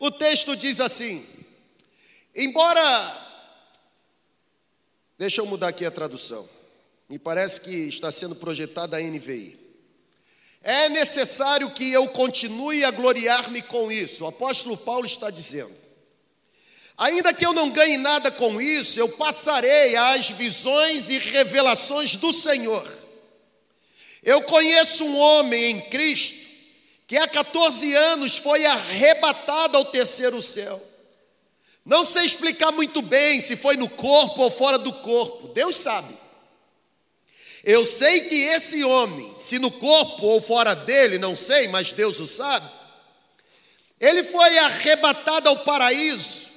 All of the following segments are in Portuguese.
o texto diz assim: embora. Deixa eu mudar aqui a tradução. Me parece que está sendo projetada a NVI. É necessário que eu continue a gloriar-me com isso. O apóstolo Paulo está dizendo. Ainda que eu não ganhe nada com isso, eu passarei às visões e revelações do Senhor. Eu conheço um homem em Cristo que há 14 anos foi arrebatado ao terceiro céu. Não sei explicar muito bem se foi no corpo ou fora do corpo, Deus sabe. Eu sei que esse homem, se no corpo ou fora dele, não sei, mas Deus o sabe, ele foi arrebatado ao paraíso.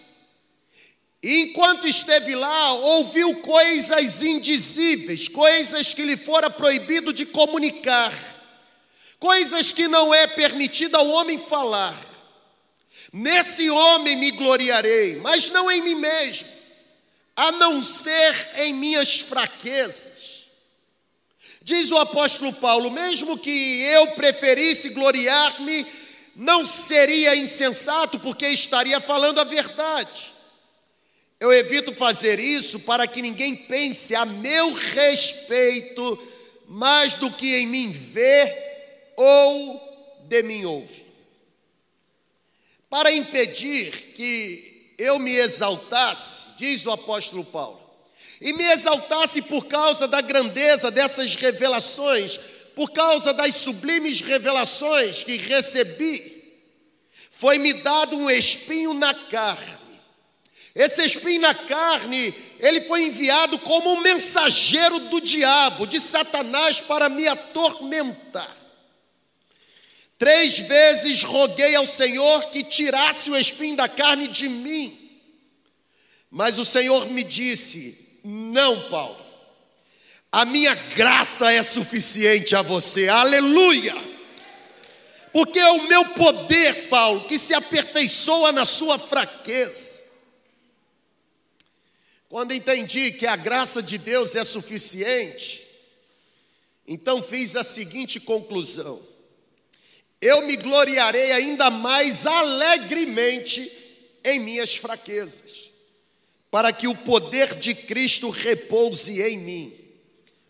E enquanto esteve lá, ouviu coisas indizíveis, coisas que lhe fora proibido de comunicar coisas que não é permitido ao homem falar. Nesse homem me gloriarei, mas não em mim mesmo, a não ser em minhas fraquezas. Diz o apóstolo Paulo: mesmo que eu preferisse gloriar-me, não seria insensato, porque estaria falando a verdade. Eu evito fazer isso para que ninguém pense a meu respeito mais do que em mim vê ou de mim ouve. Para impedir que eu me exaltasse, diz o apóstolo Paulo, e me exaltasse por causa da grandeza dessas revelações, por causa das sublimes revelações que recebi, foi-me dado um espinho na carne. Esse espinho na carne, ele foi enviado como um mensageiro do diabo, de Satanás, para me atormentar. Três vezes roguei ao Senhor que tirasse o espinho da carne de mim. Mas o Senhor me disse: Não, Paulo, a minha graça é suficiente a você, aleluia. Porque é o meu poder, Paulo, que se aperfeiçoa na sua fraqueza. Quando entendi que a graça de Deus é suficiente, então fiz a seguinte conclusão: eu me gloriarei ainda mais alegremente em minhas fraquezas, para que o poder de Cristo repouse em mim.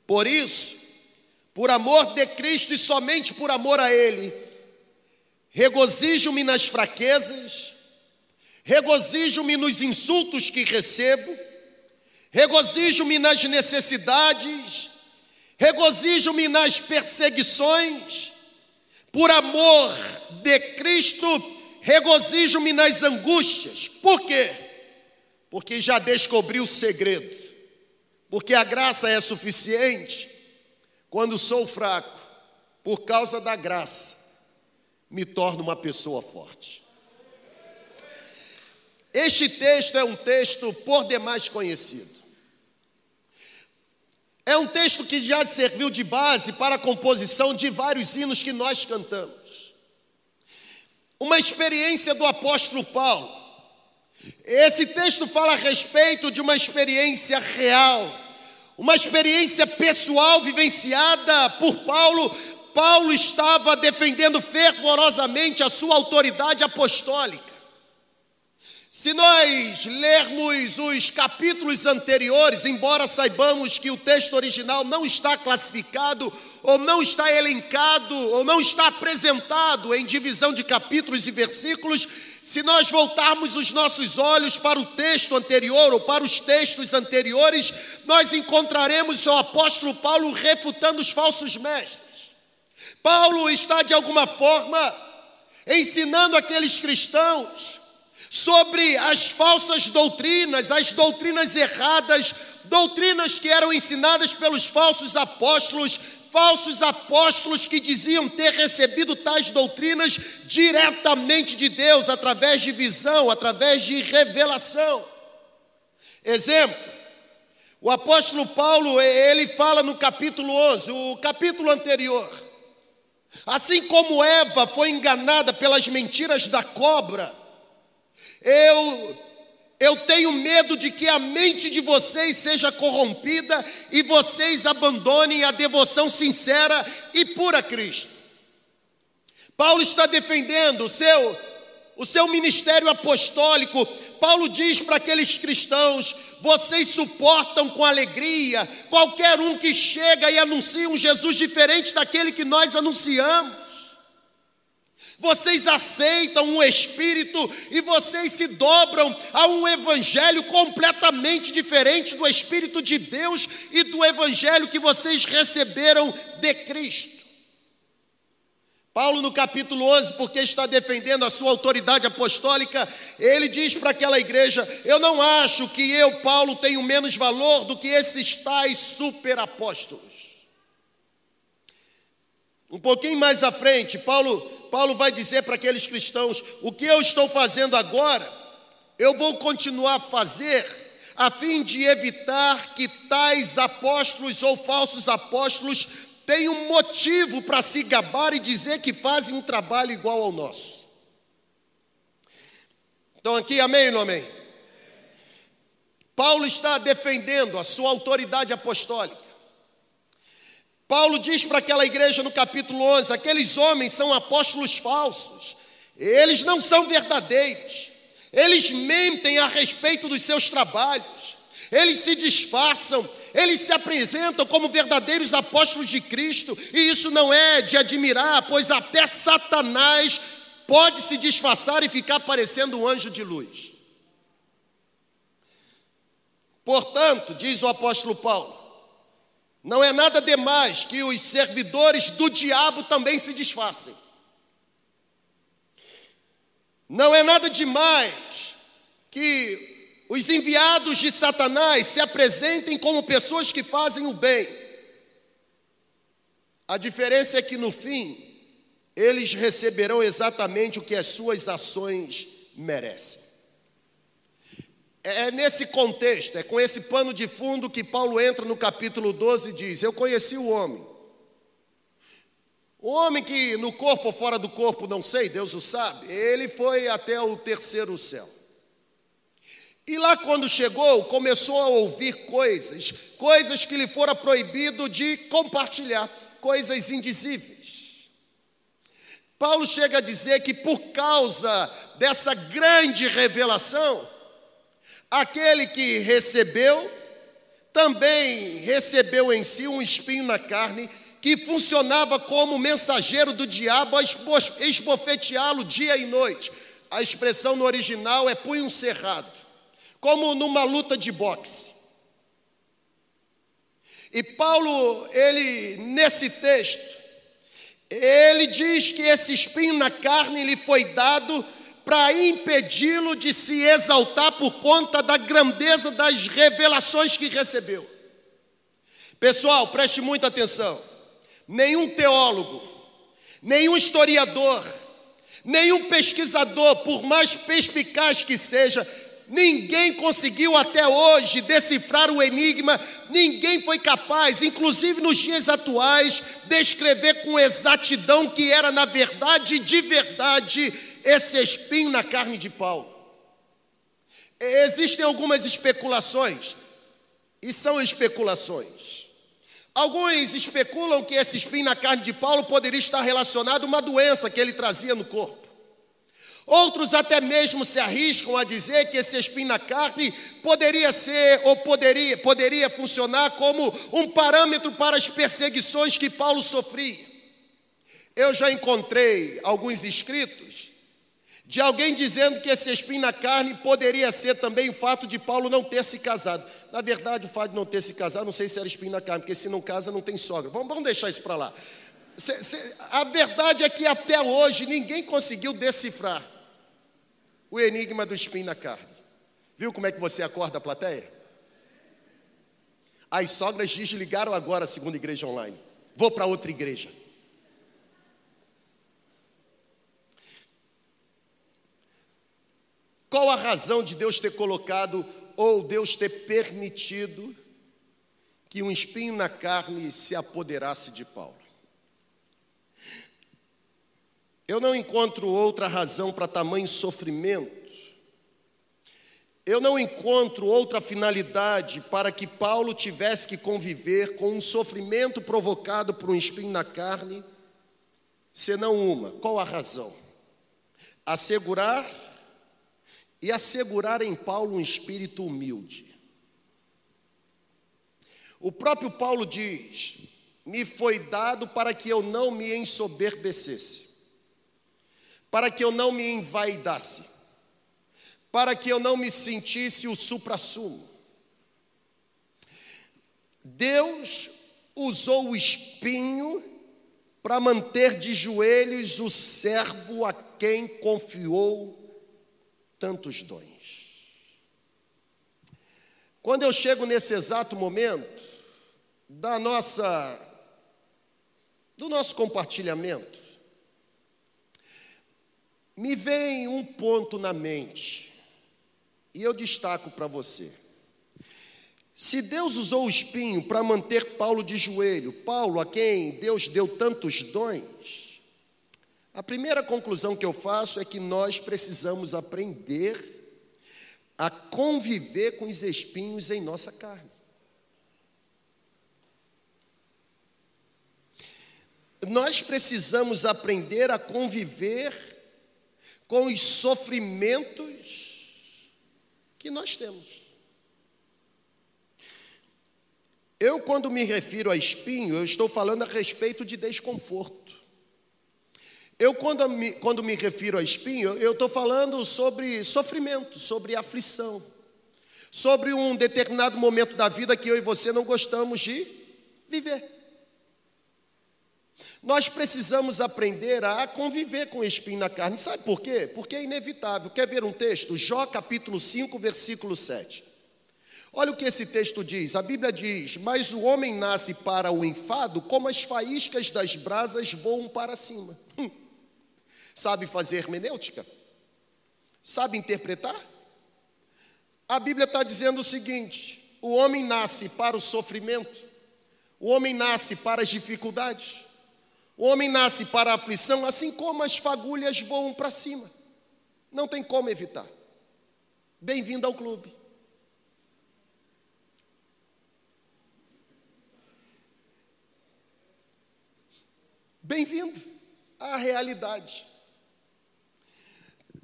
Por isso, por amor de Cristo e somente por amor a Ele, regozijo-me nas fraquezas, regozijo-me nos insultos que recebo, regozijo-me nas necessidades, regozijo-me nas perseguições, por amor de Cristo, regozijo-me nas angústias. Por quê? Porque já descobri o segredo. Porque a graça é suficiente quando sou fraco, por causa da graça, me torno uma pessoa forte. Este texto é um texto por demais conhecido. É um texto que já serviu de base para a composição de vários hinos que nós cantamos. Uma experiência do apóstolo Paulo. Esse texto fala a respeito de uma experiência real, uma experiência pessoal vivenciada por Paulo. Paulo estava defendendo fervorosamente a sua autoridade apostólica. Se nós lermos os capítulos anteriores, embora saibamos que o texto original não está classificado, ou não está elencado, ou não está apresentado em divisão de capítulos e versículos, se nós voltarmos os nossos olhos para o texto anterior ou para os textos anteriores, nós encontraremos o apóstolo Paulo refutando os falsos mestres. Paulo está de alguma forma ensinando aqueles cristãos sobre as falsas doutrinas, as doutrinas erradas, doutrinas que eram ensinadas pelos falsos apóstolos, falsos apóstolos que diziam ter recebido tais doutrinas diretamente de Deus, através de visão, através de revelação. Exemplo, o apóstolo Paulo, ele fala no capítulo 11, o capítulo anterior. Assim como Eva foi enganada pelas mentiras da cobra, eu eu tenho medo de que a mente de vocês seja corrompida e vocês abandonem a devoção sincera e pura a Cristo. Paulo está defendendo o seu o seu ministério apostólico, Paulo diz para aqueles cristãos: vocês suportam com alegria qualquer um que chega e anuncia um Jesus diferente daquele que nós anunciamos. Vocês aceitam um espírito e vocês se dobram a um evangelho completamente diferente do espírito de Deus e do evangelho que vocês receberam de Cristo. Paulo, no capítulo 11, porque está defendendo a sua autoridade apostólica, ele diz para aquela igreja: Eu não acho que eu, Paulo, tenho menos valor do que esses tais superapóstolos. Um pouquinho mais à frente, Paulo, Paulo vai dizer para aqueles cristãos: O que eu estou fazendo agora, eu vou continuar a fazer, a fim de evitar que tais apóstolos ou falsos apóstolos tem um motivo para se gabar e dizer que fazem um trabalho igual ao nosso. Então, aqui, amém ou não amém? Paulo está defendendo a sua autoridade apostólica. Paulo diz para aquela igreja no capítulo 11: aqueles homens são apóstolos falsos, eles não são verdadeiros, eles mentem a respeito dos seus trabalhos, eles se disfarçam, eles se apresentam como verdadeiros apóstolos de Cristo, e isso não é de admirar, pois até Satanás pode se disfarçar e ficar parecendo um anjo de luz. Portanto, diz o apóstolo Paulo, não é nada demais que os servidores do diabo também se disfarcem. Não é nada demais que os enviados de Satanás se apresentem como pessoas que fazem o bem. A diferença é que no fim, eles receberão exatamente o que as suas ações merecem. É nesse contexto, é com esse pano de fundo que Paulo entra no capítulo 12 e diz: Eu conheci o homem. O homem que no corpo ou fora do corpo, não sei, Deus o sabe, ele foi até o terceiro céu. E lá, quando chegou, começou a ouvir coisas, coisas que lhe fora proibido de compartilhar, coisas indizíveis. Paulo chega a dizer que por causa dessa grande revelação, aquele que recebeu, também recebeu em si um espinho na carne, que funcionava como mensageiro do diabo a esbofeteá-lo dia e noite. A expressão no original é punho cerrado como numa luta de boxe. E Paulo, ele nesse texto, ele diz que esse espinho na carne lhe foi dado para impedi-lo de se exaltar por conta da grandeza das revelações que recebeu. Pessoal, preste muita atenção. Nenhum teólogo, nenhum historiador, nenhum pesquisador, por mais perspicaz que seja, Ninguém conseguiu até hoje decifrar o enigma, ninguém foi capaz, inclusive nos dias atuais, descrever com exatidão que era, na verdade, de verdade, esse espinho na carne de Paulo. Existem algumas especulações, e são especulações. Alguns especulam que esse espinho na carne de Paulo poderia estar relacionado a uma doença que ele trazia no corpo. Outros até mesmo se arriscam a dizer que esse espinho na carne poderia ser ou poderia, poderia funcionar como um parâmetro para as perseguições que Paulo sofria. Eu já encontrei alguns escritos de alguém dizendo que esse espinho na carne poderia ser também o fato de Paulo não ter se casado. Na verdade, o fato de não ter se casado, não sei se era espinho na carne, porque se não casa, não tem sogra. Vamos, vamos deixar isso para lá. A verdade é que até hoje ninguém conseguiu decifrar o enigma do espinho na carne. Viu como é que você acorda a plateia? As sogras desligaram agora a segunda igreja online. Vou para outra igreja. Qual a razão de Deus ter colocado ou Deus ter permitido que um espinho na carne se apoderasse de Paulo? Eu não encontro outra razão para tamanho sofrimento. Eu não encontro outra finalidade para que Paulo tivesse que conviver com um sofrimento provocado por um espinho na carne, senão uma. Qual a razão? assegurar e assegurar em Paulo um espírito humilde. O próprio Paulo diz: Me foi dado para que eu não me ensoberbecesse, para que eu não me envaidasse, para que eu não me sentisse o suprassumo. Deus usou o espinho para manter de joelhos o servo a quem confiou tantos dons. Quando eu chego nesse exato momento da nossa do nosso compartilhamento, me vem um ponto na mente e eu destaco para você. Se Deus usou o espinho para manter Paulo de joelho, Paulo a quem Deus deu tantos dons, a primeira conclusão que eu faço é que nós precisamos aprender a conviver com os espinhos em nossa carne. Nós precisamos aprender a conviver com os sofrimentos que nós temos. Eu, quando me refiro a espinho, eu estou falando a respeito de desconforto. Eu, quando me, quando me refiro a espinho, eu estou falando sobre sofrimento, sobre aflição, sobre um determinado momento da vida que eu e você não gostamos de viver. Nós precisamos aprender a conviver com espinho na carne. Sabe por quê? Porque é inevitável. Quer ver um texto? Jó capítulo 5, versículo 7. Olha o que esse texto diz. A Bíblia diz: Mas o homem nasce para o enfado, como as faíscas das brasas voam para cima. Hum. Sabe fazer hermenêutica? Sabe interpretar? A Bíblia está dizendo o seguinte: o homem nasce para o sofrimento, o homem nasce para as dificuldades, o homem nasce para a aflição, assim como as fagulhas voam para cima. Não tem como evitar. Bem-vindo ao clube. Bem-vindo à realidade.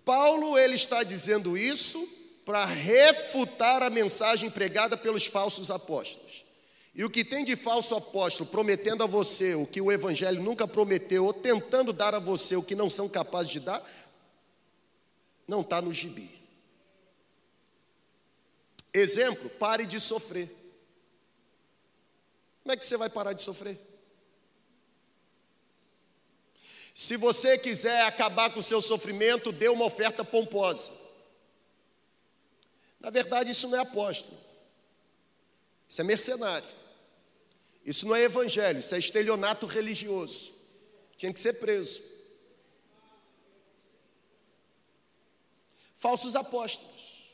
Paulo ele está dizendo isso para refutar a mensagem pregada pelos falsos apóstolos. E o que tem de falso apóstolo prometendo a você o que o evangelho nunca prometeu, ou tentando dar a você o que não são capazes de dar, não está no gibi. Exemplo, pare de sofrer. Como é que você vai parar de sofrer? Se você quiser acabar com o seu sofrimento, dê uma oferta pomposa. Na verdade, isso não é apóstolo. Isso é mercenário. Isso não é evangelho, isso é estelionato religioso. Tinha que ser preso. Falsos apóstolos.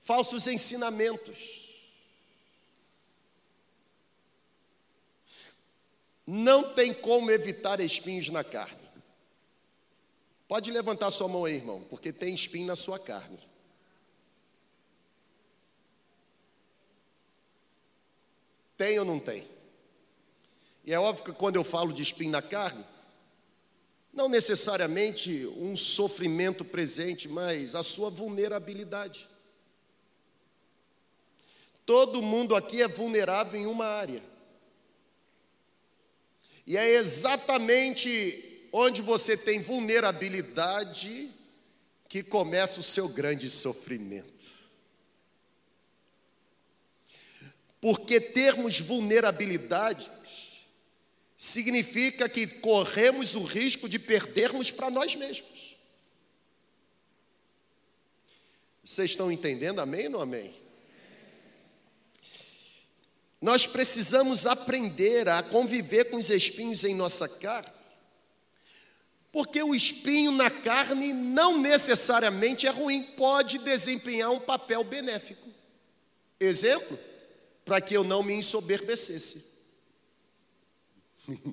Falsos ensinamentos Não tem como evitar espinhos na carne. Pode levantar sua mão aí, irmão, porque tem espinho na sua carne. Tem ou não tem? E é óbvio que quando eu falo de espinho na carne, não necessariamente um sofrimento presente, mas a sua vulnerabilidade. Todo mundo aqui é vulnerável em uma área. E é exatamente onde você tem vulnerabilidade que começa o seu grande sofrimento. Porque termos vulnerabilidades significa que corremos o risco de perdermos para nós mesmos. Vocês estão entendendo? Amém ou não amém? Nós precisamos aprender a conviver com os espinhos em nossa carne, porque o espinho na carne não necessariamente é ruim, pode desempenhar um papel benéfico. Exemplo, para que eu não me ensoberbecesse.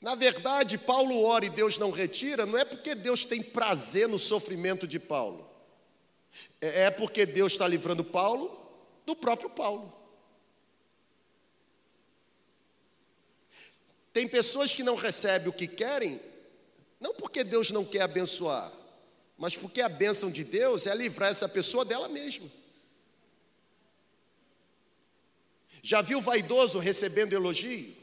Na verdade, Paulo ora e Deus não retira, não é porque Deus tem prazer no sofrimento de Paulo. É, é porque Deus está livrando Paulo do próprio Paulo. Tem pessoas que não recebem o que querem, não porque Deus não quer abençoar, mas porque a bênção de Deus é livrar essa pessoa dela mesma. Já viu vaidoso recebendo elogio?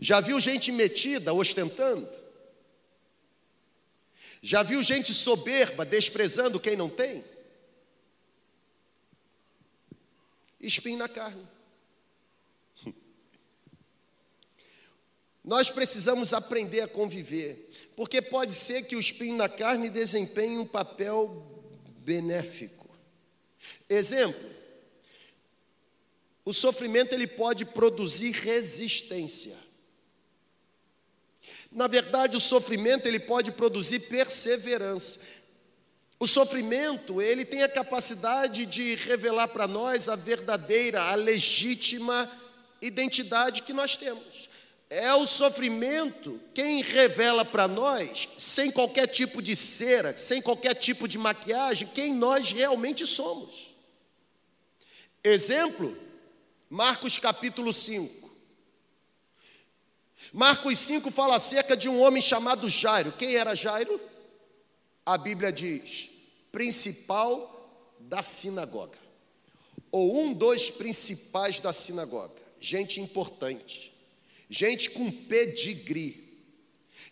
Já viu gente metida ostentando? Já viu gente soberba desprezando quem não tem? Espinho na carne. Nós precisamos aprender a conviver, porque pode ser que o espinho na carne desempenhe um papel benéfico. Exemplo: o sofrimento ele pode produzir resistência. Na verdade, o sofrimento ele pode produzir perseverança. O sofrimento, ele tem a capacidade de revelar para nós a verdadeira, a legítima identidade que nós temos. É o sofrimento quem revela para nós, sem qualquer tipo de cera, sem qualquer tipo de maquiagem, quem nós realmente somos. Exemplo, Marcos capítulo 5. Marcos 5 fala acerca de um homem chamado Jairo. Quem era Jairo? A Bíblia diz: principal da sinagoga, ou um dos principais da sinagoga, gente importante gente com pedigree,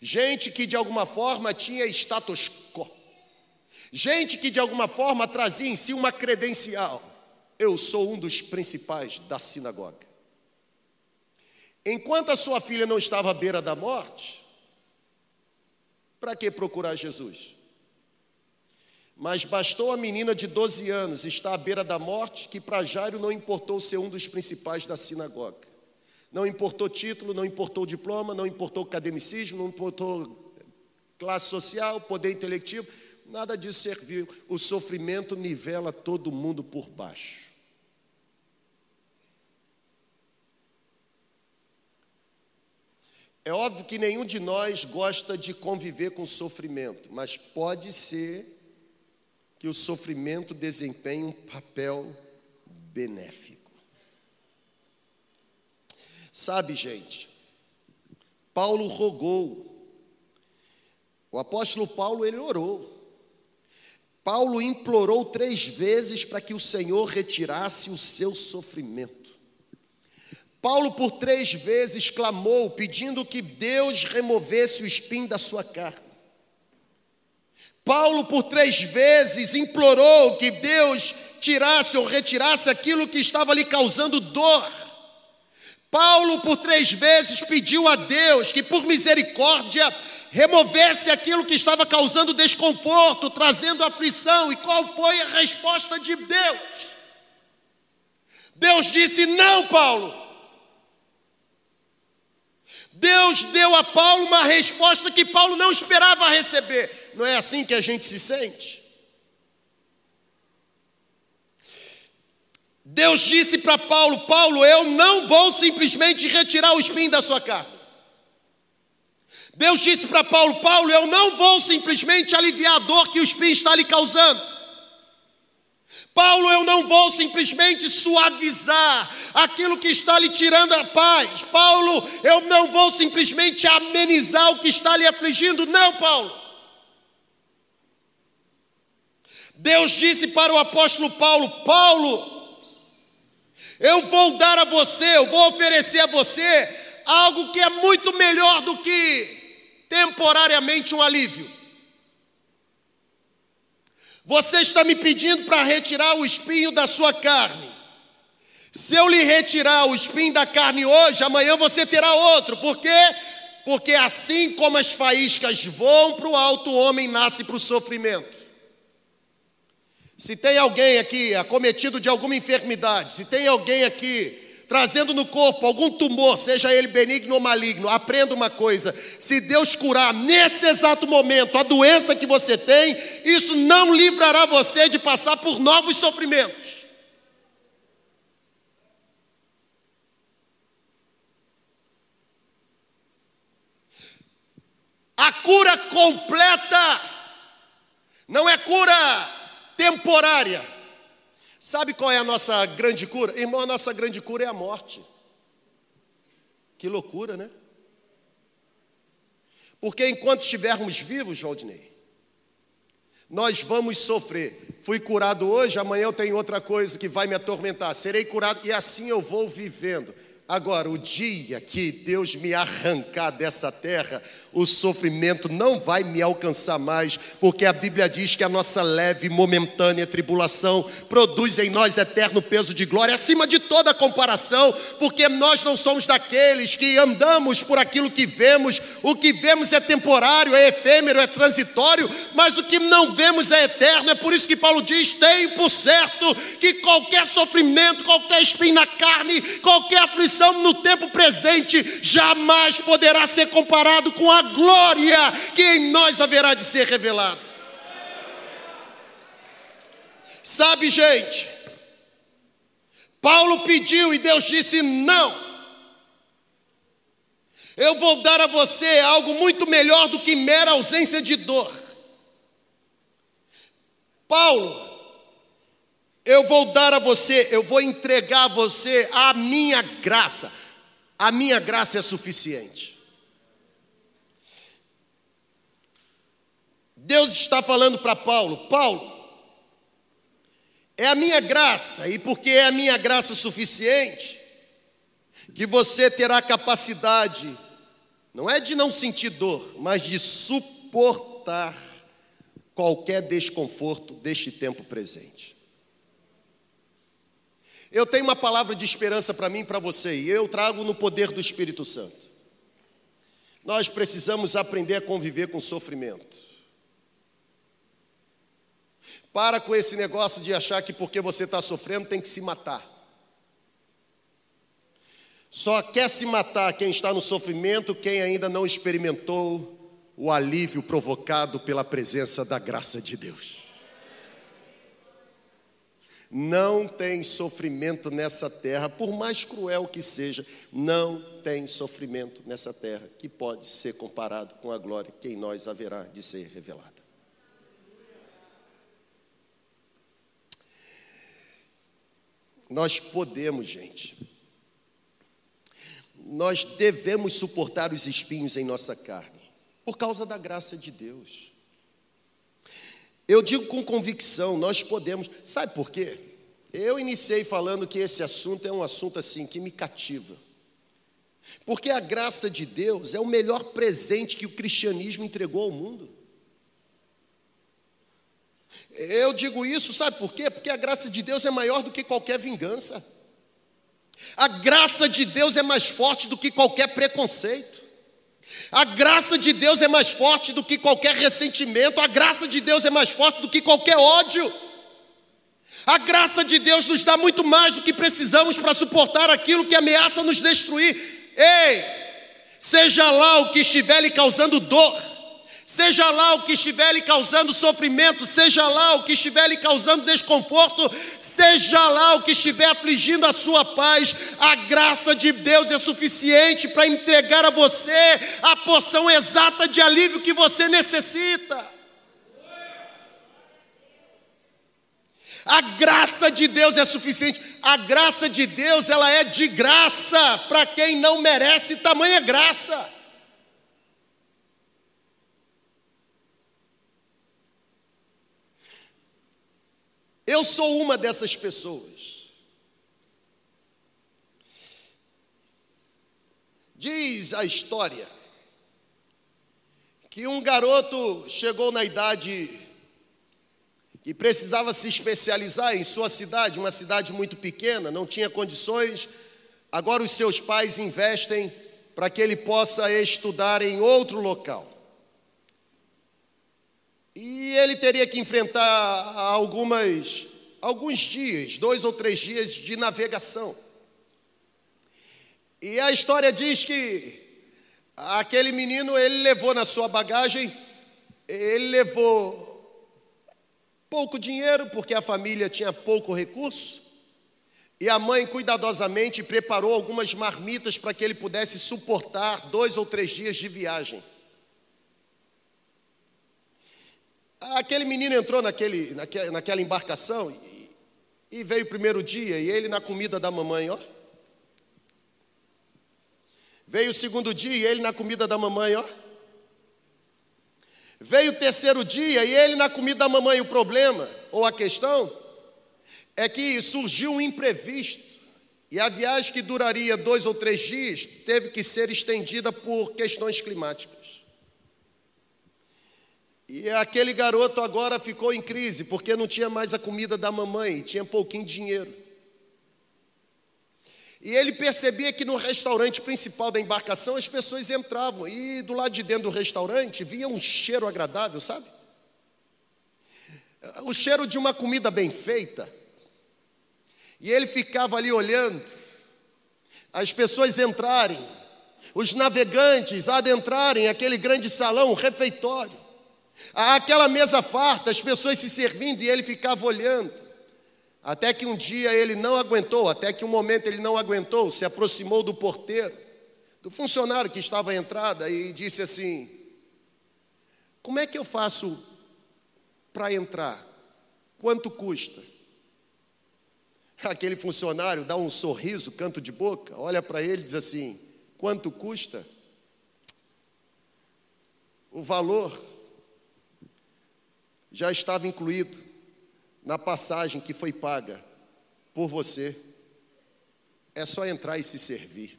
gente que de alguma forma tinha status quo, gente que de alguma forma trazia em si uma credencial. Eu sou um dos principais da sinagoga. Enquanto a sua filha não estava à beira da morte, para que procurar Jesus? Mas bastou a menina de 12 anos estar à beira da morte, que para Jairo não importou ser um dos principais da sinagoga. Não importou título, não importou diploma, não importou academicismo, não importou classe social, poder intelectivo, nada disso serviu. O sofrimento nivela todo mundo por baixo. É óbvio que nenhum de nós gosta de conviver com sofrimento, mas pode ser que o sofrimento desempenhe um papel benéfico. Sabe, gente, Paulo rogou. O apóstolo Paulo, ele orou. Paulo implorou três vezes para que o Senhor retirasse o seu sofrimento. Paulo, por três vezes, clamou, pedindo que Deus removesse o espinho da sua carne. Paulo, por três vezes, implorou que Deus tirasse ou retirasse aquilo que estava lhe causando dor. Paulo, por três vezes, pediu a Deus que, por misericórdia, removesse aquilo que estava causando desconforto, trazendo aflição. E qual foi a resposta de Deus? Deus disse: Não, Paulo. Deus deu a Paulo uma resposta que Paulo não esperava receber. Não é assim que a gente se sente? Deus disse para Paulo: Paulo, eu não vou simplesmente retirar o espinho da sua carne. Deus disse para Paulo: Paulo, eu não vou simplesmente aliviar a dor que o espinho está lhe causando. Paulo, eu não vou simplesmente suavizar aquilo que está lhe tirando a paz. Paulo, eu não vou simplesmente amenizar o que está lhe afligindo. Não, Paulo. Deus disse para o apóstolo Paulo: Paulo, eu vou dar a você, eu vou oferecer a você algo que é muito melhor do que temporariamente um alívio. Você está me pedindo para retirar o espinho da sua carne. Se eu lhe retirar o espinho da carne hoje, amanhã você terá outro. Por quê? Porque assim como as faíscas voam para o alto, o homem nasce para o sofrimento. Se tem alguém aqui acometido de alguma enfermidade, se tem alguém aqui trazendo no corpo algum tumor, seja ele benigno ou maligno, aprenda uma coisa: se Deus curar nesse exato momento a doença que você tem, isso não livrará você de passar por novos sofrimentos. A cura completa não é cura temporária. Sabe qual é a nossa grande cura? Irmão, a nossa grande cura é a morte. Que loucura, né? Porque enquanto estivermos vivos, Valdinei, nós vamos sofrer. Fui curado hoje, amanhã eu tenho outra coisa que vai me atormentar. Serei curado e assim eu vou vivendo. Agora, o dia que Deus me arrancar dessa terra, o sofrimento não vai me alcançar mais, porque a Bíblia diz que a nossa leve e momentânea tribulação produz em nós eterno peso de glória, acima de toda comparação, porque nós não somos daqueles que andamos por aquilo que vemos, o que vemos é temporário, é efêmero, é transitório, mas o que não vemos é eterno, é por isso que Paulo diz: tem por certo que qualquer sofrimento, qualquer espinho na carne, qualquer aflição no tempo presente, jamais poderá ser comparado com a glória que em nós haverá de ser revelada. Sabe, gente, Paulo pediu e Deus disse: não. Eu vou dar a você algo muito melhor do que mera ausência de dor. Paulo, eu vou dar a você, eu vou entregar a você a minha graça. A minha graça é suficiente. Deus está falando para Paulo: Paulo, é a minha graça, e porque é a minha graça suficiente, que você terá capacidade, não é de não sentir dor, mas de suportar qualquer desconforto deste tempo presente. Eu tenho uma palavra de esperança para mim e para você, e eu trago no poder do Espírito Santo. Nós precisamos aprender a conviver com sofrimento. Para com esse negócio de achar que porque você está sofrendo tem que se matar. Só quer se matar quem está no sofrimento, quem ainda não experimentou o alívio provocado pela presença da graça de Deus. Não tem sofrimento nessa terra, por mais cruel que seja, não tem sofrimento nessa terra que pode ser comparado com a glória que em nós haverá de ser revelada. Nós podemos, gente. Nós devemos suportar os espinhos em nossa carne, por causa da graça de Deus. Eu digo com convicção, nós podemos. Sabe por quê? Eu iniciei falando que esse assunto é um assunto assim que me cativa. Porque a graça de Deus é o melhor presente que o cristianismo entregou ao mundo. Eu digo isso, sabe por quê? Porque a graça de Deus é maior do que qualquer vingança. A graça de Deus é mais forte do que qualquer preconceito. A graça de Deus é mais forte do que qualquer ressentimento. A graça de Deus é mais forte do que qualquer ódio. A graça de Deus nos dá muito mais do que precisamos para suportar aquilo que ameaça nos destruir. Ei, seja lá o que estiver lhe causando dor, Seja lá o que estiver lhe causando sofrimento, seja lá o que estiver lhe causando desconforto, seja lá o que estiver afligindo a sua paz, a graça de Deus é suficiente para entregar a você a porção exata de alívio que você necessita. A graça de Deus é suficiente. A graça de Deus, ela é de graça para quem não merece tamanha graça. Eu sou uma dessas pessoas. Diz a história que um garoto chegou na idade que precisava se especializar em sua cidade, uma cidade muito pequena, não tinha condições. Agora os seus pais investem para que ele possa estudar em outro local. E ele teria que enfrentar algumas, alguns dias, dois ou três dias de navegação. E a história diz que aquele menino, ele levou na sua bagagem, ele levou pouco dinheiro, porque a família tinha pouco recurso, e a mãe cuidadosamente preparou algumas marmitas para que ele pudesse suportar dois ou três dias de viagem. Aquele menino entrou naquele, naquela, naquela embarcação e, E veio o primeiro dia e ele na comida da mamãe, ó. Veio o segundo dia e ele na comida da mamãe, ó. Veio o terceiro dia e ele na comida da mamãe. O problema, ou a questão, é que surgiu um imprevisto. E a viagem que duraria dois ou três dias teve que ser estendida por questões climáticas. E aquele garoto agora ficou em crise, porque não tinha mais a comida da mamãe, tinha pouquinho dinheiro. E ele percebia que no restaurante principal da embarcação as pessoas entravam, e do lado de dentro do restaurante via um cheiro agradável, sabe? O cheiro de uma comida bem feita. E ele ficava ali olhando as pessoas entrarem, os navegantes adentrarem aquele grande salão, refeitório, aquela mesa farta, as pessoas se servindo e ele ficava olhando. Até que um dia ele não aguentou, até que um momento ele não aguentou, se aproximou do porteiro, do funcionário que estava à entrada e disse assim: Como é que eu faço para entrar? Quanto custa? Aquele funcionário dá um sorriso, canto de boca, olha para ele e diz assim: quanto custa? O valor já estava incluído na passagem que foi paga por você. É só entrar e se servir.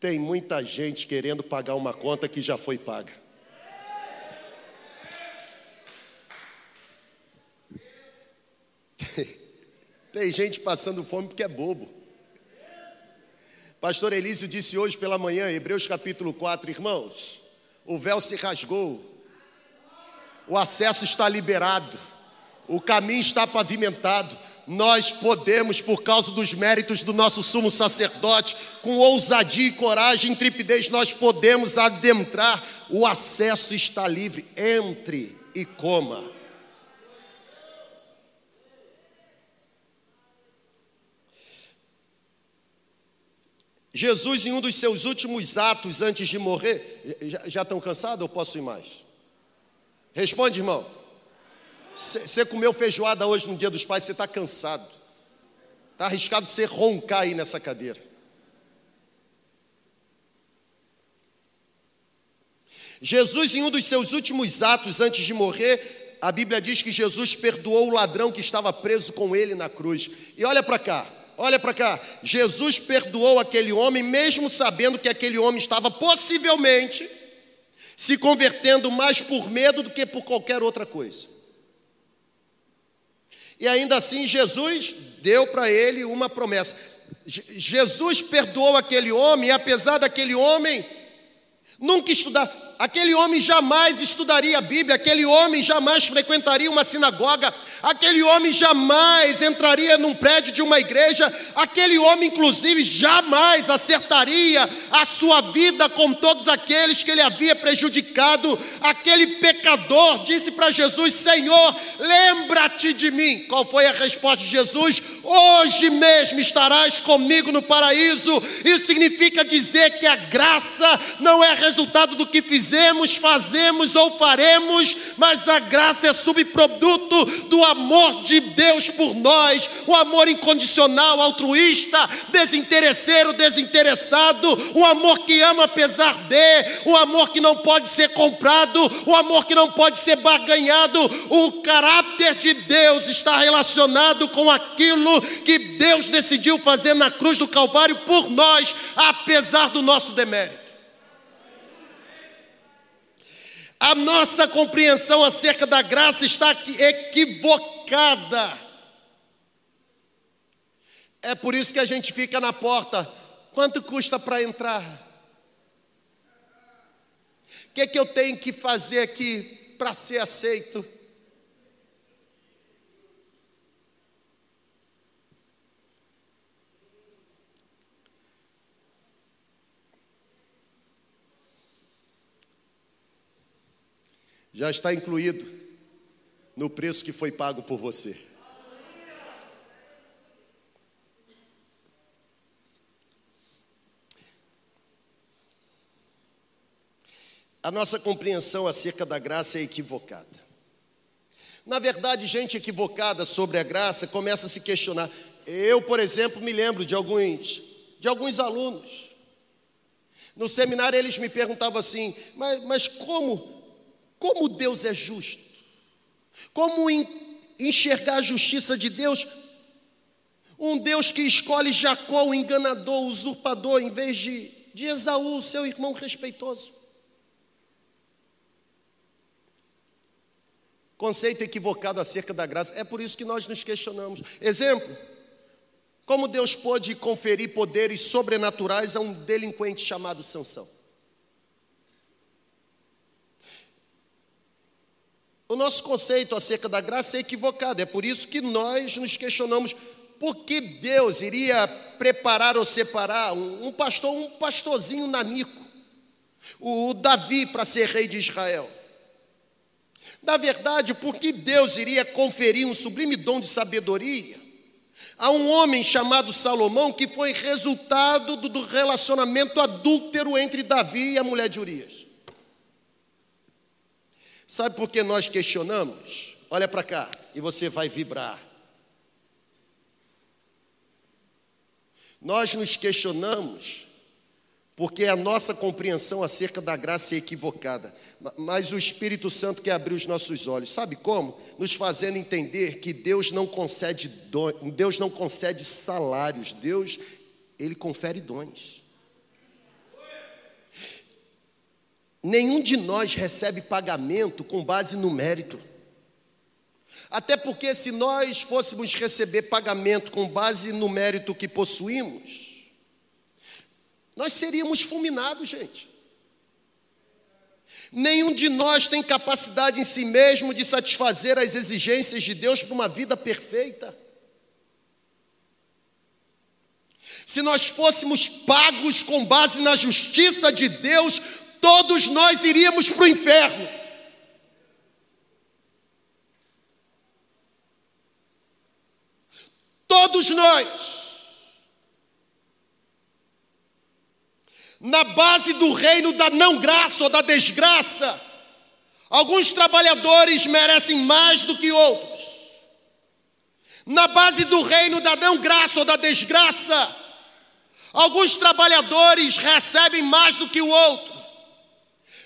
Tem muita gente querendo pagar uma conta que já foi paga. Tem gente passando fome porque é bobo. Pastor Elísio disse hoje pela manhã, Hebreus capítulo 4, irmãos, o véu se rasgou, o acesso está liberado, o caminho está pavimentado. Nós podemos, por causa dos méritos do nosso sumo sacerdote, com ousadia e coragem, intrepidez, nós podemos adentrar. O acesso está livre. Entre e coma. Jesus, em um dos seus últimos atos antes de morrer, já, já estão cansados ou posso ir mais? Responde, irmão. Você comeu feijoada hoje no dia dos pais, você está cansado. Está arriscado você roncar aí nessa cadeira. Jesus, em um dos seus últimos atos antes de morrer, a Bíblia diz que Jesus perdoou o ladrão que estava preso com ele na cruz. E olha para cá, Olha para cá, Jesus perdoou aquele homem, mesmo sabendo que aquele homem estava possivelmente se convertendo mais por medo do que por qualquer outra coisa. E ainda assim, Jesus deu para ele uma promessa. Jesus perdoou aquele homem, apesar daquele homem nunca estudar, aquele homem jamais estudaria a Bíblia, aquele homem jamais frequentaria uma sinagoga, aquele homem jamais entraria num prédio de uma igreja, aquele homem, inclusive, jamais acertaria a sua vida com todos aqueles que ele havia prejudicado. Aquele pecador disse para Jesus: Senhor, lembra-te de mim. Qual foi a resposta de Jesus? Hoje mesmo estarás comigo no paraíso. Isso significa dizer que a graça não é resultado do que fizemos, fazemos ou faremos, mas a graça é subproduto do amor de Deus por nós, o amor incondicional, altruísta, desinteresseiro, desinteressado, o amor que ama apesar de, o amor que não pode ser comprado, o amor que não pode ser barganhado. O caráter de Deus está relacionado com aquilo que Deus decidiu fazer na cruz do Calvário por nós, apesar do nosso demérito. A nossa compreensão acerca da graça está equivocada. É por isso que a gente fica na porta. Quanto custa para entrar? O que, é que eu tenho que fazer aqui para ser aceito? Já está incluído no preço que foi pago por você. A nossa compreensão acerca da graça é equivocada. Na verdade, gente equivocada sobre a graça começa a se questionar. Eu, por exemplo, me lembro de alguns, de alguns alunos. No seminário eles me perguntavam assim: mas, mas como, como Deus é justo? Como enxergar a justiça de Deus? Um Deus que escolhe Jacó, o enganador, o usurpador, em vez de, de Esaú, seu irmão respeitoso. Conceito equivocado acerca da graça. É por isso que nós nos questionamos. Exemplo: como Deus pôde conferir poderes sobrenaturais a um delinquente chamado Sansão? O nosso conceito acerca da graça é equivocado, é por isso que nós nos questionamos por que Deus iria preparar ou separar um, pastor, um pastorzinho nanico, o Davi, para ser rei de Israel. Na verdade, por que Deus iria conferir um sublime dom de sabedoria a um homem chamado Salomão, que foi resultado do, do relacionamento adúltero entre Davi e a mulher de Urias? Sabe por que nós questionamos? Olha para cá e você vai vibrar. Nós nos questionamos porque a nossa compreensão acerca da graça é equivocada. Mas o Espírito Santo quer abrir os nossos olhos. Sabe como? Nos fazendo entender que Deus não concede dons, Deus não concede salários, Deus ele confere dons. Nenhum de nós recebe pagamento com base no mérito. Até porque se nós fôssemos receber pagamento com base no mérito que possuímos, nós seríamos fulminados, gente. Nenhum de nós tem capacidade em si mesmo de satisfazer as exigências de Deus para uma vida perfeita. Se nós fôssemos pagos com base na justiça de Deus, todos nós iríamos para o inferno. Todos nós. Na base do reino da não graça ou da desgraça, alguns trabalhadores merecem mais do que outros. Na base do reino da não graça ou da desgraça, alguns trabalhadores recebem mais do que o outro.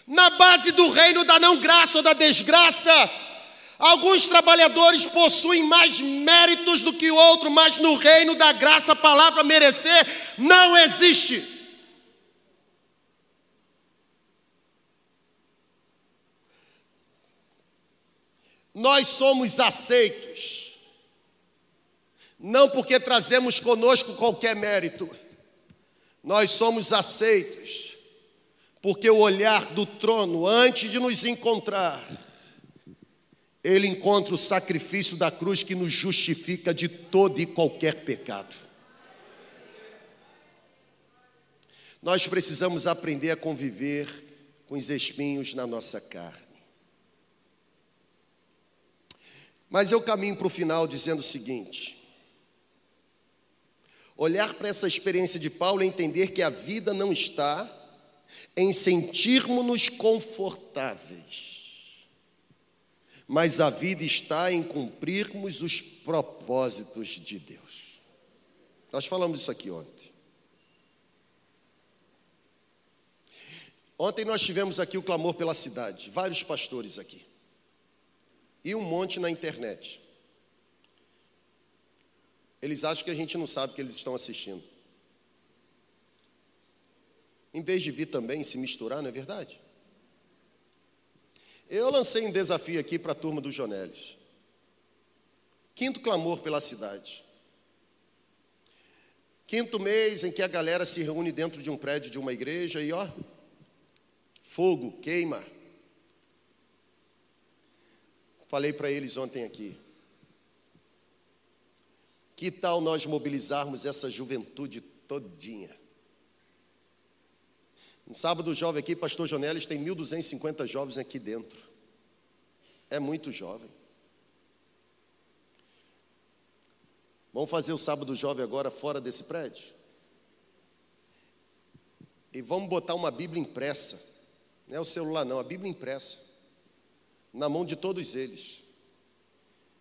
Na base do reino da não graça ou da desgraça, Alguns trabalhadores possuem mais méritos do que o outro, mas no reino da graça a palavra merecer não existe. Nós somos aceitos, não porque trazemos conosco qualquer mérito, nós somos aceitos, porque o olhar do trono, antes de nos encontrar, ele encontra o sacrifício da cruz que nos justifica de todo e qualquer pecado. Nós precisamos aprender a conviver com os espinhos na nossa carne. Mas eu caminho para o final dizendo o seguinte: olhar para essa experiência de Paulo e entender que a vida não está em sentirmos-nos confortáveis mas a vida está em cumprirmos os propósitos de Deus. Nós falamos isso aqui ontem. Ontem nós tivemos aqui o clamor pela cidade, vários pastores aqui, e um monte na internet. Eles acham que a gente não sabe que eles estão assistindo. Em vez de vir também se misturar, não é verdade? Eu lancei um desafio aqui para a turma dos Jonelis. Quinto clamor pela cidade. Quinto mês em que a galera se reúne dentro de um prédio de uma igreja e ó, fogo, queima. Falei para eles ontem aqui. Que tal nós mobilizarmos essa juventude todinha? No sábado jovem aqui, pastor Jonelis tem 1.250 jovens aqui dentro. É muito jovem. Vamos fazer o sábado jovem agora fora desse prédio? E vamos botar uma Bíblia impressa. Não é o celular, não, a Bíblia impressa. Na mão de todos eles.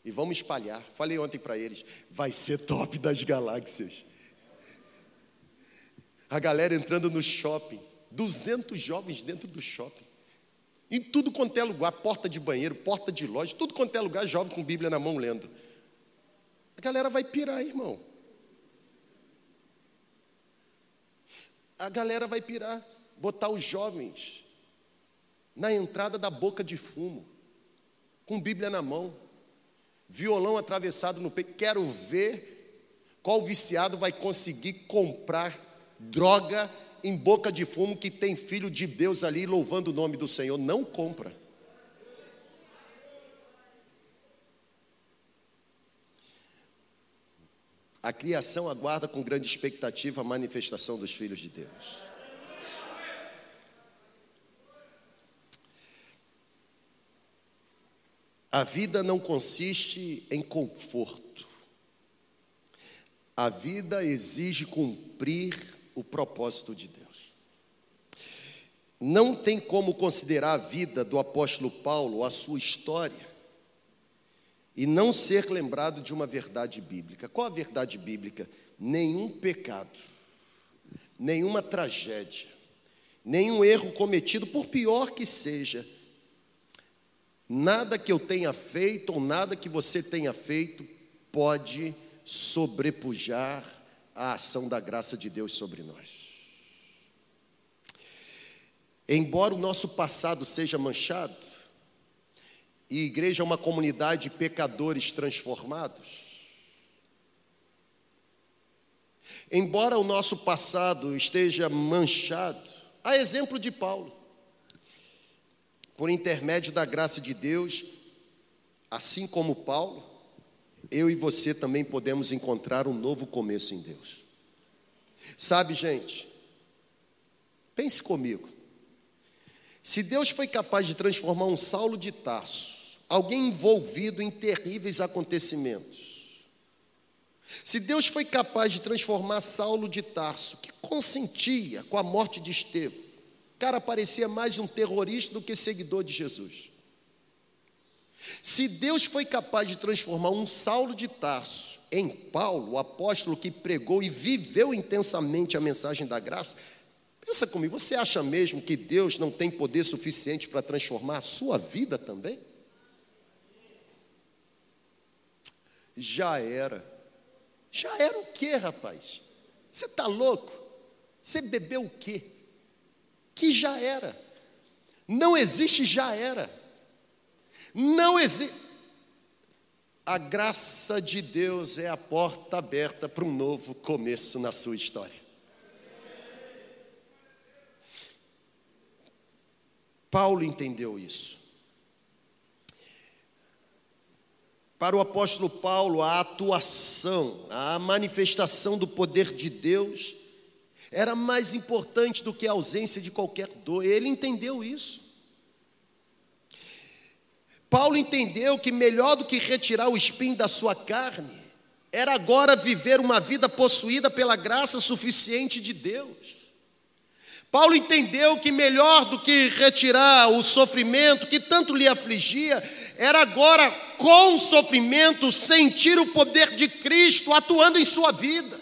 E vamos espalhar. Falei ontem para eles, vai ser top das galáxias. A galera entrando no shopping, 200 jovens dentro do shopping. Em tudo quanto é lugar, porta de banheiro, porta de loja, tudo quanto é lugar, jovem com Bíblia na mão lendo. A galera vai pirar, irmão. A galera vai pirar, botar os jovens na entrada da boca de fumo, com Bíblia na mão, violão atravessado no peito. Quero ver qual viciado vai conseguir comprar droga em boca de fumo que tem filho de Deus ali louvando o nome do Senhor. Não compra. A criação aguarda com grande expectativa a manifestação dos filhos de Deus. A vida não consiste em conforto. A vida exige cumprir o propósito de Deus. Não tem como considerar a vida do apóstolo Paulo, a sua história, e não ser lembrado de uma verdade bíblica. Qual a verdade bíblica? Nenhum pecado, nenhuma tragédia, nenhum erro cometido, por pior que seja, Nada que eu tenha feito ou nada que você tenha feito pode sobrepujar a ação da graça de Deus sobre nós. Embora o nosso passado seja manchado, e a igreja é uma comunidade de pecadores transformados, embora o nosso passado esteja manchado, a exemplo de Paulo, por intermédio da graça de Deus, assim como Paulo, eu e você também podemos encontrar um novo começo em Deus. Sabe, gente, pense comigo. Se Deus foi capaz de transformar um Saulo de Tarso, alguém envolvido em terríveis acontecimentos, se Deus foi capaz de transformar Saulo de Tarso, que consentia com a morte de Estevão, cara parecia mais um terrorista do que seguidor de Jesus. Se Deus foi capaz de transformar um Saulo de Tarso em Paulo, o apóstolo que pregou e viveu intensamente a mensagem da graça, pensa comigo, você acha mesmo que Deus não tem poder suficiente para transformar a sua vida também? Já era. Já era o quê, rapaz? Você está louco? Você bebeu o quê? que já era. Não existe já era. Não existe. A graça de Deus é a porta aberta para um novo começo na sua história. Paulo entendeu isso. Para o apóstolo Paulo, a atuação, a manifestação do poder de Deus era mais importante do que a ausência de qualquer dor. Ele entendeu isso. Paulo entendeu que melhor do que retirar o espinho da sua carne, era agora viver uma vida possuída pela graça suficiente de Deus. Paulo entendeu que melhor do que retirar o sofrimento que tanto lhe afligia, era agora, com o sofrimento, sentir o poder de Cristo atuando em sua vida.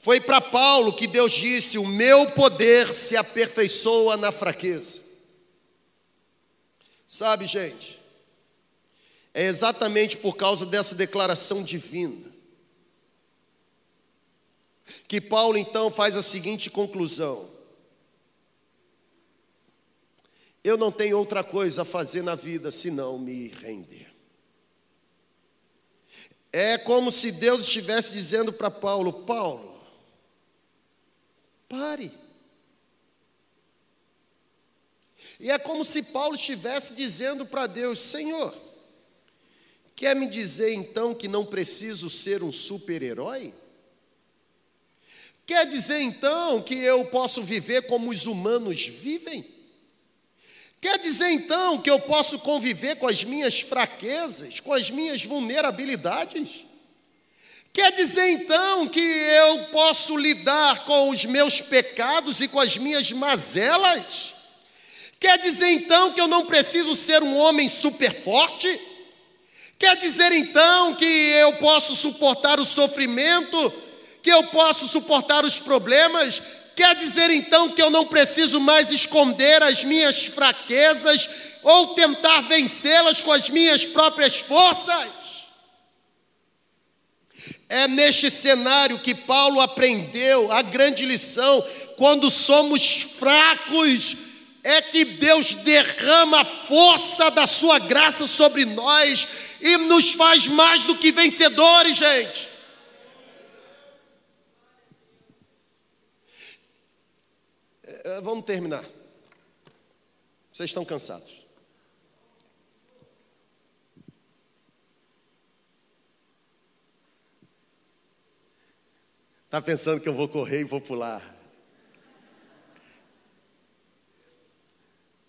Foi para Paulo que Deus disse: O meu poder se aperfeiçoa na fraqueza. Sabe, gente, é exatamente por causa dessa declaração divina que Paulo então faz a seguinte conclusão: Eu não tenho outra coisa a fazer na vida senão me render. É como se Deus estivesse dizendo para Paulo: Paulo, Pare. E é como se Paulo estivesse dizendo para Deus: Senhor, quer me dizer então que não preciso ser um super-herói? Quer dizer então que eu posso viver como os humanos vivem? Quer dizer então que eu posso conviver com as minhas fraquezas, com as minhas vulnerabilidades? Quer dizer então que eu posso lidar com os meus pecados e com as minhas mazelas? Quer dizer então que eu não preciso ser um homem super forte? Quer dizer então que eu posso suportar o sofrimento, que eu posso suportar os problemas? Quer dizer então que eu não preciso mais esconder as minhas fraquezas ou tentar vencê-las com as minhas próprias forças? É neste cenário que Paulo aprendeu a grande lição: quando somos fracos, é que Deus derrama a força da Sua graça sobre nós e nos faz mais do que vencedores, gente. É, é, vamos terminar. Vocês estão cansados. Está pensando que eu vou correr e vou pular.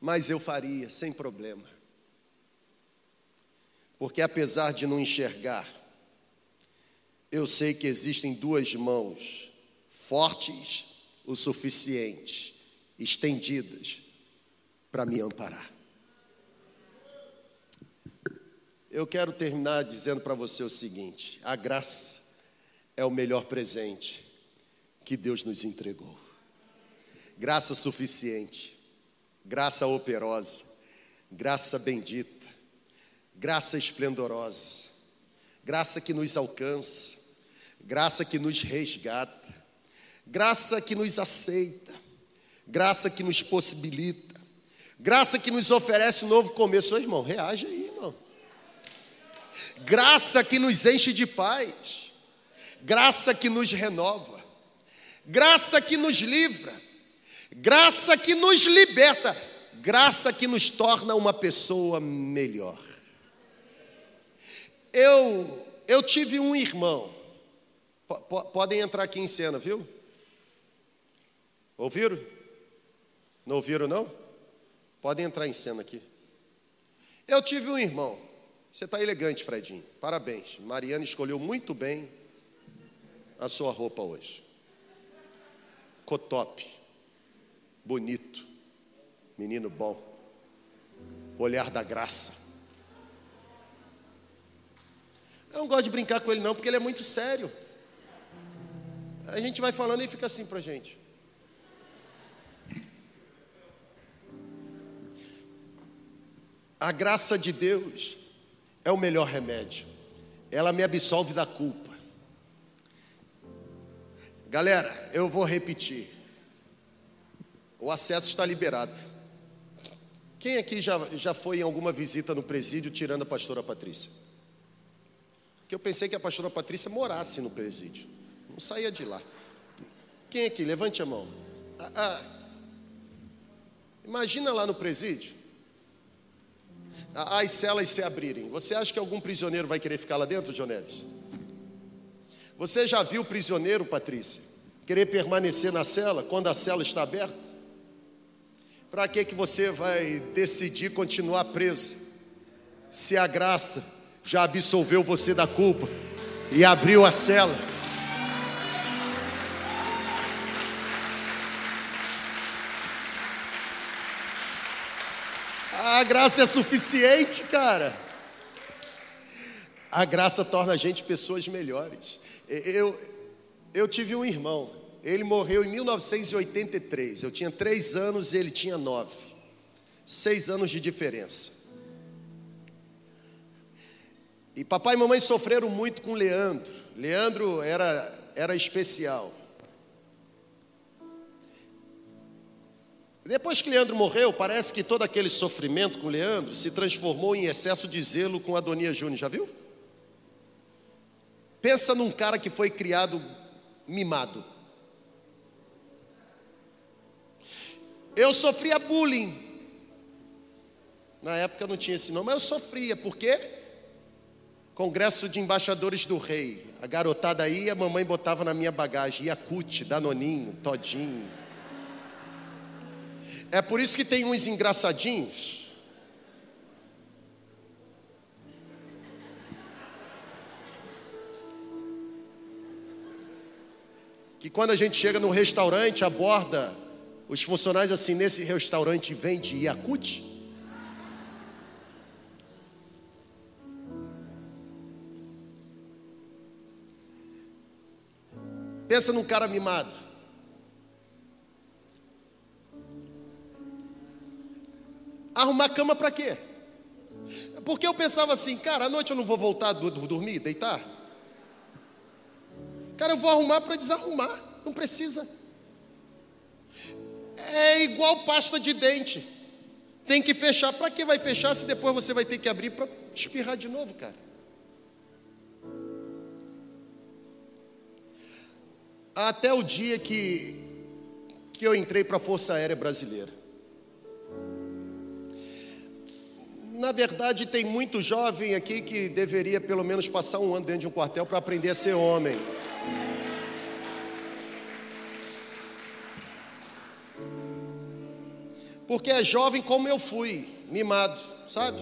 Mas eu faria, sem problema. Porque apesar de não enxergar, eu sei que existem duas mãos fortes o suficiente, estendidas para me amparar. Eu quero terminar dizendo para você o seguinte: a graça é o melhor presente que Deus nos entregou. Graça suficiente, graça operosa, graça bendita graça esplendorosa, graça que nos alcança, graça que nos resgata, graça que nos aceita, graça que nos possibilita, graça que nos oferece um novo começo. Ô, irmão, reage aí, irmão. Graça que nos enche de paz, graça que nos renova, graça que nos livra, graça que nos liberta, graça que nos torna uma pessoa melhor. Eu, eu tive um irmão. P podem entrar aqui em cena, viu? Ouviram? Não ouviram, não? Podem entrar em cena aqui. Eu tive um irmão. Você está elegante, Fredinho. Parabéns. Mariana escolheu muito bem a sua roupa hoje. Ficou top. Bonito. Menino bom. Olhar da graça. Eu não gosto de brincar com ele, não, porque ele é muito sério. A gente vai falando e fica assim para a gente. A graça de Deus é o melhor remédio. Ela me absolve da culpa. Galera, eu vou repetir. O acesso está liberado. Quem aqui já, já foi em alguma visita no presídio tirando a pastora Patrícia? que eu pensei que a pastora Patrícia morasse no presídio. Não saía de lá. Quem aqui? Levante a mão. Ah, ah, imagina lá no presídio. As celas se abrirem. Você acha que algum prisioneiro vai querer ficar lá dentro, Jonelis? Você já viu prisioneiro, Patrícia, querer permanecer na cela quando a cela está aberta? Para que que você vai decidir continuar preso? Se a graça já absolveu você da culpa e abriu a cela. A graça é suficiente, cara. A graça torna a gente pessoas melhores. Eu, eu tive um irmão, ele morreu em 1983. Eu tinha três anos e ele tinha nove. Seis anos de diferença. E papai e mamãe sofreram muito com Leandro. Leandro era, era especial. Depois que Leandro morreu, parece que todo aquele sofrimento com Leandro se transformou em excesso de zelo com Adonia Júnior, já viu? Pensa num cara que foi criado mimado. Eu sofria bullying. Na época não tinha esse nome, mas eu sofria, por quê? Congresso de Embaixadores do Rei. A garotada aí, a mamãe botava na minha bagagem Yakut, Danoninho, Todinho. É por isso que tem uns engraçadinhos. Que quando a gente chega no restaurante, aborda os funcionários assim, nesse restaurante vende Yakut? Pensa num cara mimado. Arrumar cama para quê? Porque eu pensava assim, cara, à noite eu não vou voltar do, do dormir, deitar. Cara, eu vou arrumar para desarrumar, não precisa. É igual pasta de dente. Tem que fechar. Para que vai fechar se depois você vai ter que abrir para espirrar de novo, cara? Até o dia que, que eu entrei para a Força Aérea Brasileira. Na verdade, tem muito jovem aqui que deveria pelo menos passar um ano dentro de um quartel para aprender a ser homem. Porque é jovem como eu fui, mimado, sabe?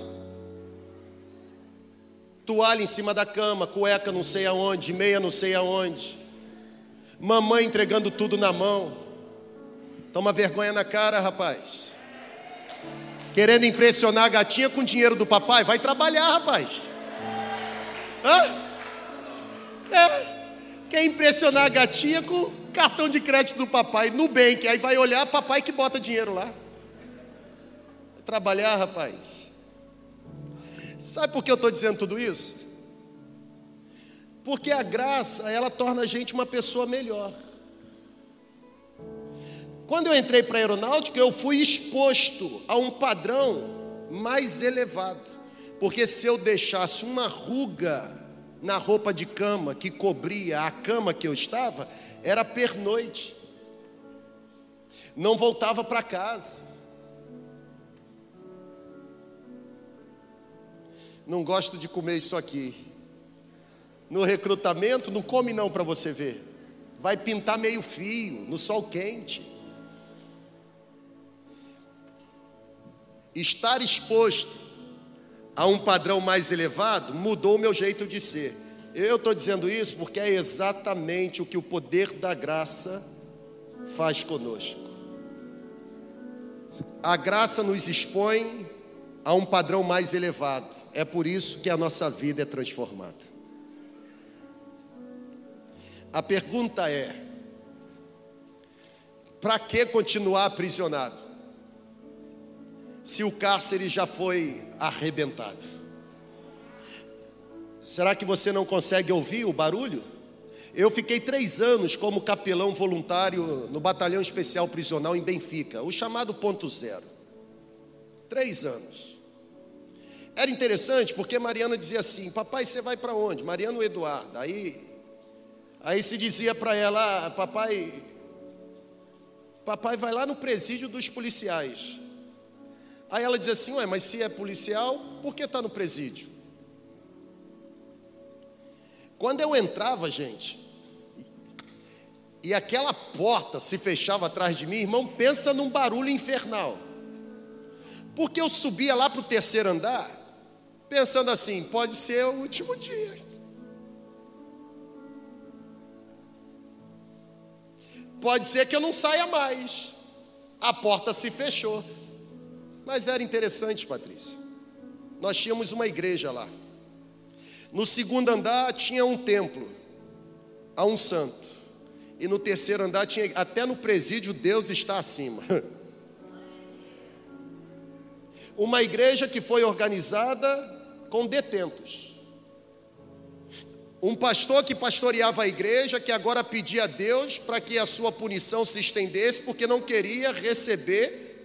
Toalha em cima da cama, cueca não sei aonde, meia não sei aonde. Mamãe entregando tudo na mão. Toma vergonha na cara, rapaz. Querendo impressionar a gatinha com dinheiro do papai? Vai trabalhar, rapaz. Hã? É. Quer impressionar a gatinha com cartão de crédito do papai, Nubank. Aí vai olhar, papai que bota dinheiro lá. Trabalhar, rapaz. Sabe por que eu estou dizendo tudo isso? Porque a graça, ela torna a gente uma pessoa melhor. Quando eu entrei para a aeronáutica, eu fui exposto a um padrão mais elevado. Porque se eu deixasse uma ruga na roupa de cama que cobria a cama que eu estava, era pernoite. Não voltava para casa. Não gosto de comer isso aqui. No recrutamento, não come não para você ver. Vai pintar meio fio, no sol quente. estar exposto a um padrão mais elevado mudou o meu jeito de ser. Eu estou dizendo isso porque é exatamente o que o poder da graça faz conosco. A graça nos expõe a um padrão mais elevado. É por isso que a nossa vida é transformada. A pergunta é: para que continuar aprisionado? se o cárcere já foi arrebentado? Será que você não consegue ouvir o barulho? Eu fiquei três anos como capelão voluntário no Batalhão Especial Prisional em Benfica, o chamado Ponto Zero. Três anos. Era interessante porque Mariana dizia assim: Papai, você vai para onde? Mariana Eduardo. Aí, aí se dizia para ela: ah, Papai, papai vai lá no presídio dos policiais. Aí ela diz assim: Ué, mas se é policial, por que está no presídio? Quando eu entrava, gente, e aquela porta se fechava atrás de mim, irmão, pensa num barulho infernal. Porque eu subia lá para o terceiro andar, pensando assim: pode ser o último dia. Pode ser que eu não saia mais. A porta se fechou. Mas era interessante, Patrícia. Nós tínhamos uma igreja lá. No segundo andar tinha um templo a um santo. E no terceiro andar tinha, até no presídio, Deus está acima. Uma igreja que foi organizada com detentos. Um pastor que pastoreava a igreja, que agora pedia a Deus para que a sua punição se estendesse, porque não queria receber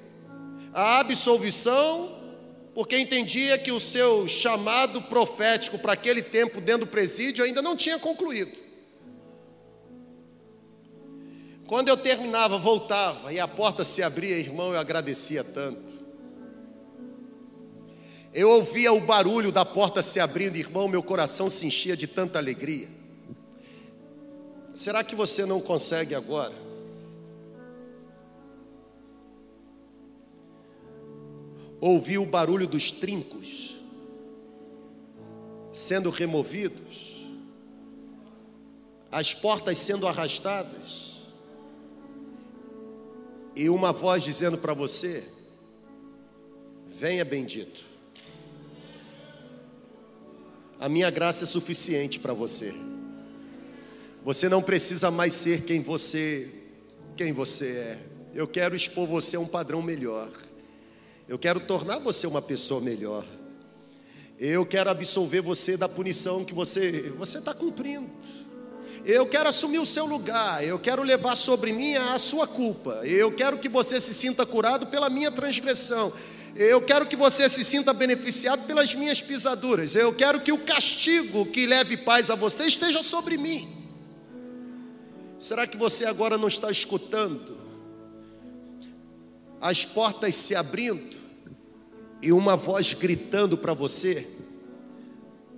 a absolvição, porque entendia que o seu chamado profético para aquele tempo dentro do presídio ainda não tinha concluído. Quando eu terminava, voltava e a porta se abria, irmão, eu agradecia tanto. Eu ouvia o barulho da porta se abrindo, irmão, meu coração se enchia de tanta alegria. Será que você não consegue agora ouvi o barulho dos trincos sendo removidos, as portas sendo arrastadas, e uma voz dizendo para você: Venha, bendito. A minha graça é suficiente para você. Você não precisa mais ser quem você quem você é. Eu quero expor você a um padrão melhor. Eu quero tornar você uma pessoa melhor. Eu quero absolver você da punição que você você está cumprindo. Eu quero assumir o seu lugar. Eu quero levar sobre mim a sua culpa. Eu quero que você se sinta curado pela minha transgressão. Eu quero que você se sinta beneficiado pelas minhas pisaduras. Eu quero que o castigo que leve paz a você esteja sobre mim. Será que você agora não está escutando as portas se abrindo e uma voz gritando para você: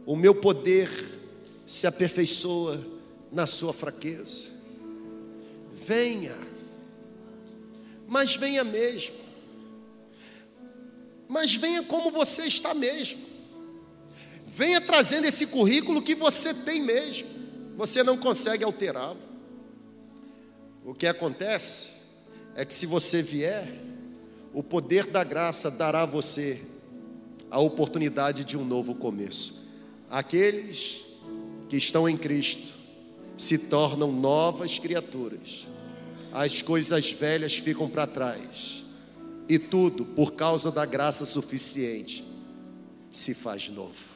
O meu poder se aperfeiçoa na sua fraqueza. Venha, mas venha mesmo mas venha como você está mesmo. Venha trazendo esse currículo que você tem mesmo. Você não consegue alterá-lo. O que acontece é que se você vier, o poder da graça dará a você a oportunidade de um novo começo. Aqueles que estão em Cristo se tornam novas criaturas. As coisas velhas ficam para trás e tudo, por causa da graça suficiente, se faz novo.